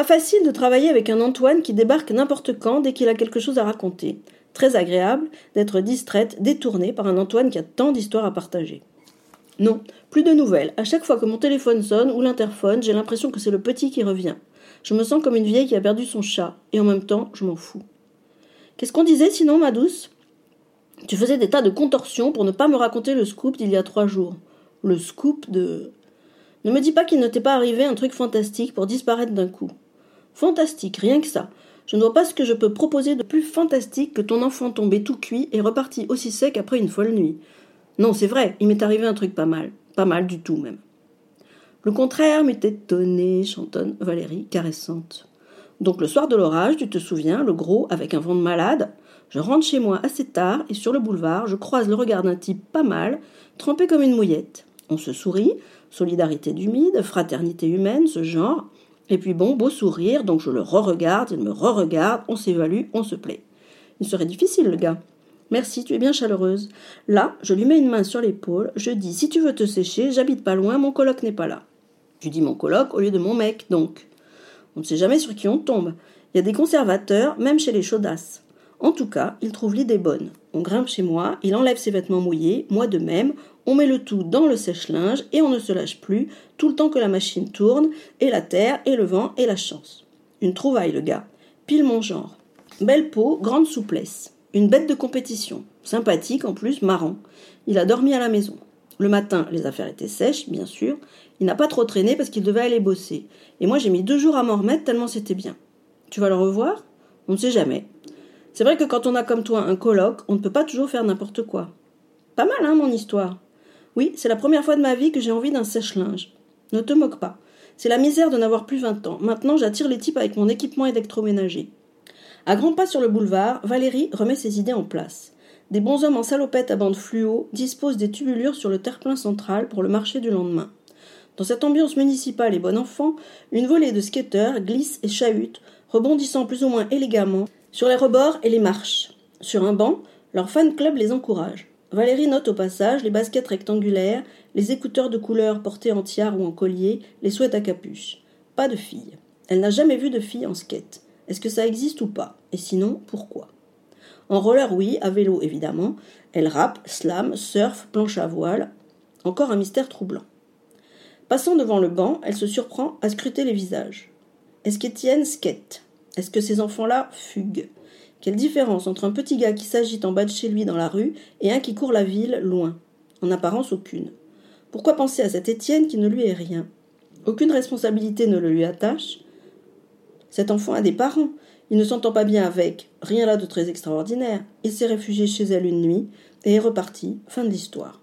Pas facile de travailler avec un Antoine qui débarque n'importe quand dès qu'il a quelque chose à raconter. Très agréable d'être distraite, détournée par un Antoine qui a tant d'histoires à partager. Non, plus de nouvelles. À chaque fois que mon téléphone sonne ou l'interphone, j'ai l'impression que c'est le petit qui revient. Je me sens comme une vieille qui a perdu son chat, et en même temps, je m'en fous. Qu'est-ce qu'on disait sinon, ma douce? Tu faisais des tas de contorsions pour ne pas me raconter le scoop d'il y a trois jours. Le scoop de. Ne me dis pas qu'il ne t'est pas arrivé un truc fantastique pour disparaître d'un coup. Fantastique, rien que ça. Je ne vois pas ce que je peux proposer de plus fantastique que ton enfant tombé tout cuit et reparti aussi sec après une folle nuit. Non, c'est vrai, il m'est arrivé un truc pas mal. Pas mal du tout même. Le contraire m'est étonné, chantonne Valérie, caressante. Donc le soir de l'orage, tu te souviens, le gros, avec un vent de malade, je rentre chez moi assez tard et sur le boulevard, je croise le regard d'un type pas mal, trempé comme une mouillette. On se sourit, solidarité d'humide, fraternité humaine, ce genre. Et puis bon, beau sourire, donc je le re-regarde, il me re-regarde, on s'évalue, on se plaît. Il serait difficile, le gars. Merci, tu es bien chaleureuse. Là, je lui mets une main sur l'épaule, je dis si tu veux te sécher, j'habite pas loin, mon coloc n'est pas là. Je dis mon coloc au lieu de mon mec, donc. On ne sait jamais sur qui on tombe. Il y a des conservateurs, même chez les chaudasses. En tout cas, il trouve l'idée bonne. On grimpe chez moi, il enlève ses vêtements mouillés, moi de même, on met le tout dans le sèche-linge et on ne se lâche plus, tout le temps que la machine tourne, et la terre, et le vent, et la chance. Une trouvaille, le gars. Pile mon genre. Belle peau, grande souplesse. Une bête de compétition. Sympathique en plus, marrant. Il a dormi à la maison. Le matin, les affaires étaient sèches, bien sûr. Il n'a pas trop traîné parce qu'il devait aller bosser. Et moi, j'ai mis deux jours à m'en remettre tellement c'était bien. Tu vas le revoir? On ne sait jamais. C'est vrai que quand on a comme toi un colloque, on ne peut pas toujours faire n'importe quoi. Pas mal, hein, mon histoire Oui, c'est la première fois de ma vie que j'ai envie d'un sèche-linge. Ne te moque pas. C'est la misère de n'avoir plus vingt ans. Maintenant, j'attire les types avec mon équipement électroménager. À grands pas sur le boulevard, Valérie remet ses idées en place. Des bonshommes en salopette à bande fluo disposent des tubulures sur le terre-plein central pour le marché du lendemain. Dans cette ambiance municipale et bon enfant, une volée de skateurs glisse et chahute, rebondissant plus ou moins élégamment sur les rebords et les marches. Sur un banc, leur fan club les encourage. Valérie note au passage les baskets rectangulaires, les écouteurs de couleur portés en tiare ou en collier, les souhaits à capuche. Pas de fille. Elle n'a jamais vu de fille en skate. Est-ce que ça existe ou pas? Et sinon, pourquoi? En roller, oui, à vélo, évidemment. Elle rappe, slam, surf, planche à voile. Encore un mystère troublant. Passant devant le banc, elle se surprend à scruter les visages. Est-ce qu'Étienne skate? Est-ce que ces enfants-là fuguent? Quelle différence entre un petit gars qui s'agite en bas de chez lui dans la rue et un qui court la ville loin? En apparence aucune. Pourquoi penser à cet Étienne qui ne lui est rien? Aucune responsabilité ne le lui attache. Cet enfant a des parents. Il ne s'entend pas bien avec. Rien là de très extraordinaire. Il s'est réfugié chez elle une nuit et est reparti. Fin de l'histoire.